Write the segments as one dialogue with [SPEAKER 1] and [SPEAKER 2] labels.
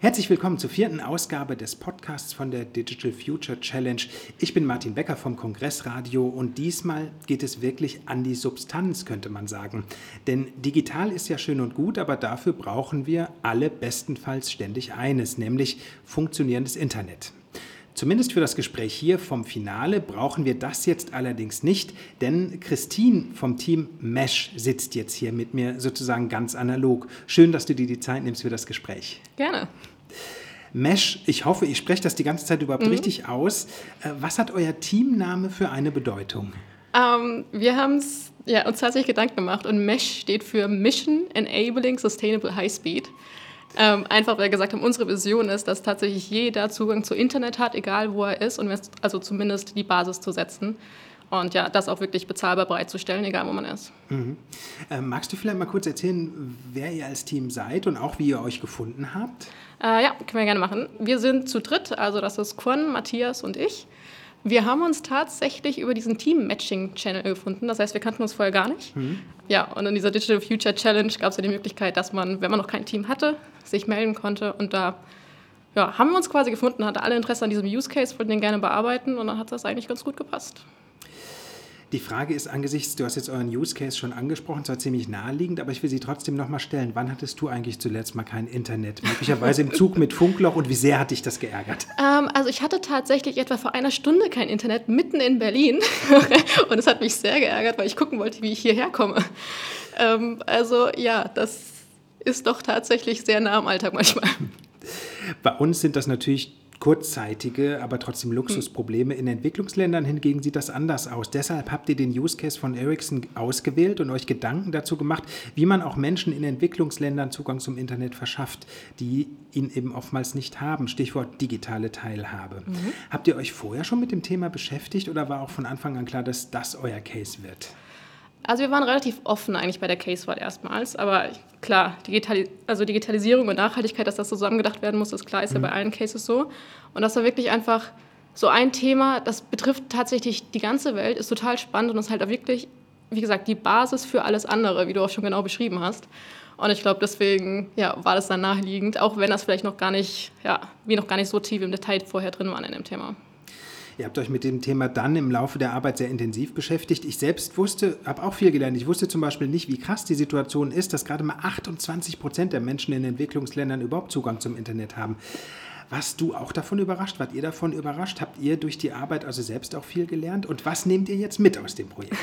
[SPEAKER 1] Herzlich willkommen zur vierten Ausgabe des Podcasts von der Digital Future Challenge. Ich bin Martin Becker vom Kongressradio und diesmal geht es wirklich an die Substanz, könnte man sagen. Denn digital ist ja schön und gut, aber dafür brauchen wir alle bestenfalls ständig eines, nämlich funktionierendes Internet. Zumindest für das Gespräch hier vom Finale brauchen wir das jetzt allerdings nicht, denn Christine vom Team Mesh sitzt jetzt hier mit mir sozusagen ganz analog. Schön, dass du dir die Zeit nimmst für das Gespräch.
[SPEAKER 2] Gerne.
[SPEAKER 1] Mesh, ich hoffe, ich spreche das die ganze Zeit überhaupt mhm. richtig aus. Äh, was hat euer Teamname für eine Bedeutung?
[SPEAKER 2] Ähm, wir haben ja, uns tatsächlich Gedanken gemacht und Mesh steht für Mission Enabling Sustainable High Speed. Ähm, einfach weil wir gesagt haben, unsere Vision ist, dass tatsächlich jeder Zugang zu Internet hat, egal wo er ist, und also zumindest die Basis zu setzen. Und ja, das auch wirklich bezahlbar bereitzustellen, egal wo man ist.
[SPEAKER 1] Mhm. Ähm, magst du vielleicht mal kurz erzählen, wer ihr als Team seid und auch wie ihr euch gefunden habt?
[SPEAKER 2] Äh, ja, können wir gerne machen. Wir sind zu dritt, also das ist Quan, Matthias und ich. Wir haben uns tatsächlich über diesen Team-Matching-Channel gefunden. Das heißt, wir kannten uns vorher gar nicht. Mhm. Ja, und in dieser Digital Future Challenge gab es ja die Möglichkeit, dass man, wenn man noch kein Team hatte, sich melden konnte. Und da ja, haben wir uns quasi gefunden, hatte alle Interesse an diesem Use Case, wollten den gerne bearbeiten und dann hat das eigentlich ganz gut gepasst.
[SPEAKER 1] Die Frage ist angesichts, du hast jetzt euren Use Case schon angesprochen, zwar ziemlich naheliegend, aber ich will sie trotzdem nochmal stellen. Wann hattest du eigentlich zuletzt mal kein Internet? Möglicherweise im Zug mit Funkloch und wie sehr hat dich das geärgert?
[SPEAKER 2] Ähm, also ich hatte tatsächlich etwa vor einer Stunde kein Internet mitten in Berlin und es hat mich sehr geärgert, weil ich gucken wollte, wie ich hierher komme. Ähm, also ja, das ist doch tatsächlich sehr nah am Alltag manchmal.
[SPEAKER 1] Bei uns sind das natürlich kurzzeitige, aber trotzdem Luxusprobleme. In Entwicklungsländern hingegen sieht das anders aus. Deshalb habt ihr den Use Case von Ericsson ausgewählt und euch Gedanken dazu gemacht, wie man auch Menschen in Entwicklungsländern Zugang zum Internet verschafft, die ihn eben oftmals nicht haben. Stichwort digitale Teilhabe. Mhm. Habt ihr euch vorher schon mit dem Thema beschäftigt oder war auch von Anfang an klar, dass das euer Case wird?
[SPEAKER 2] Also wir waren relativ offen eigentlich bei der Casewahl erstmals, aber klar, Digitali also Digitalisierung und Nachhaltigkeit, dass das zusammengedacht werden muss, ist klar, ist mhm. ja bei allen Cases so. Und das war wirklich einfach so ein Thema, das betrifft tatsächlich die ganze Welt, ist total spannend und ist halt auch wirklich, wie gesagt, die Basis für alles andere, wie du auch schon genau beschrieben hast. Und ich glaube, deswegen ja, war das dann naheliegend, auch wenn das vielleicht noch gar nicht, ja, wir noch gar nicht so tief im Detail vorher drin waren in dem Thema.
[SPEAKER 1] Ihr habt euch mit dem Thema dann im Laufe der Arbeit sehr intensiv beschäftigt. Ich selbst wusste, habe auch viel gelernt. Ich wusste zum Beispiel nicht, wie krass die Situation ist, dass gerade mal 28 Prozent der Menschen in Entwicklungsländern überhaupt Zugang zum Internet haben. Warst du auch davon überrascht? Wart ihr davon überrascht? Habt ihr durch die Arbeit also selbst auch viel gelernt? Und was nehmt ihr jetzt mit aus dem Projekt?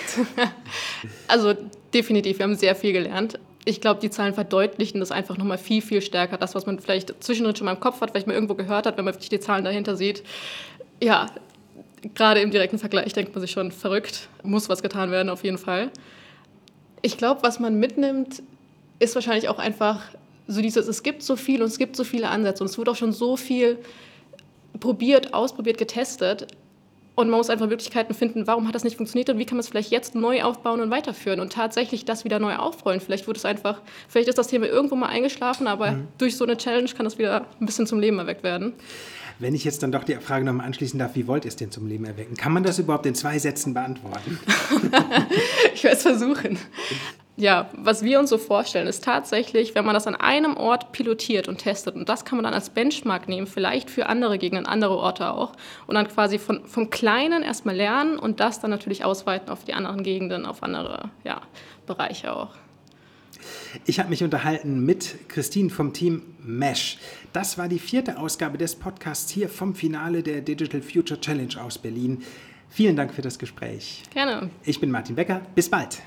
[SPEAKER 2] also definitiv, wir haben sehr viel gelernt. Ich glaube, die Zahlen verdeutlichen das einfach nochmal viel, viel stärker. Das, was man vielleicht zwischendrin schon mal im Kopf hat, vielleicht mal irgendwo gehört hat, wenn man wirklich die Zahlen dahinter sieht. Ja, gerade im direkten Vergleich denkt man sich schon verrückt, muss was getan werden auf jeden Fall. Ich glaube, was man mitnimmt, ist wahrscheinlich auch einfach so dieses, es gibt so viel und es gibt so viele Ansätze und es wird auch schon so viel probiert, ausprobiert, getestet. Und man muss einfach Möglichkeiten finden, warum hat das nicht funktioniert und wie kann man es vielleicht jetzt neu aufbauen und weiterführen und tatsächlich das wieder neu aufrollen. Vielleicht wird es einfach, vielleicht ist das Thema irgendwo mal eingeschlafen, aber mhm. durch so eine Challenge kann das wieder ein bisschen zum Leben erweckt werden.
[SPEAKER 1] Wenn ich jetzt dann doch die Frage nochmal anschließen darf, wie wollt ihr es denn zum Leben erwecken? Kann man das überhaupt in zwei Sätzen beantworten?
[SPEAKER 2] ich werde es versuchen. Ja, was wir uns so vorstellen, ist tatsächlich, wenn man das an einem Ort pilotiert und testet, und das kann man dann als Benchmark nehmen, vielleicht für andere Gegenden, andere Orte auch, und dann quasi von, vom Kleinen erstmal lernen und das dann natürlich ausweiten auf die anderen Gegenden, auf andere ja, Bereiche auch.
[SPEAKER 1] Ich habe mich unterhalten mit Christine vom Team Mesh. Das war die vierte Ausgabe des Podcasts hier vom Finale der Digital Future Challenge aus Berlin. Vielen Dank für das Gespräch.
[SPEAKER 2] Gerne.
[SPEAKER 1] Ich bin Martin Becker. Bis bald.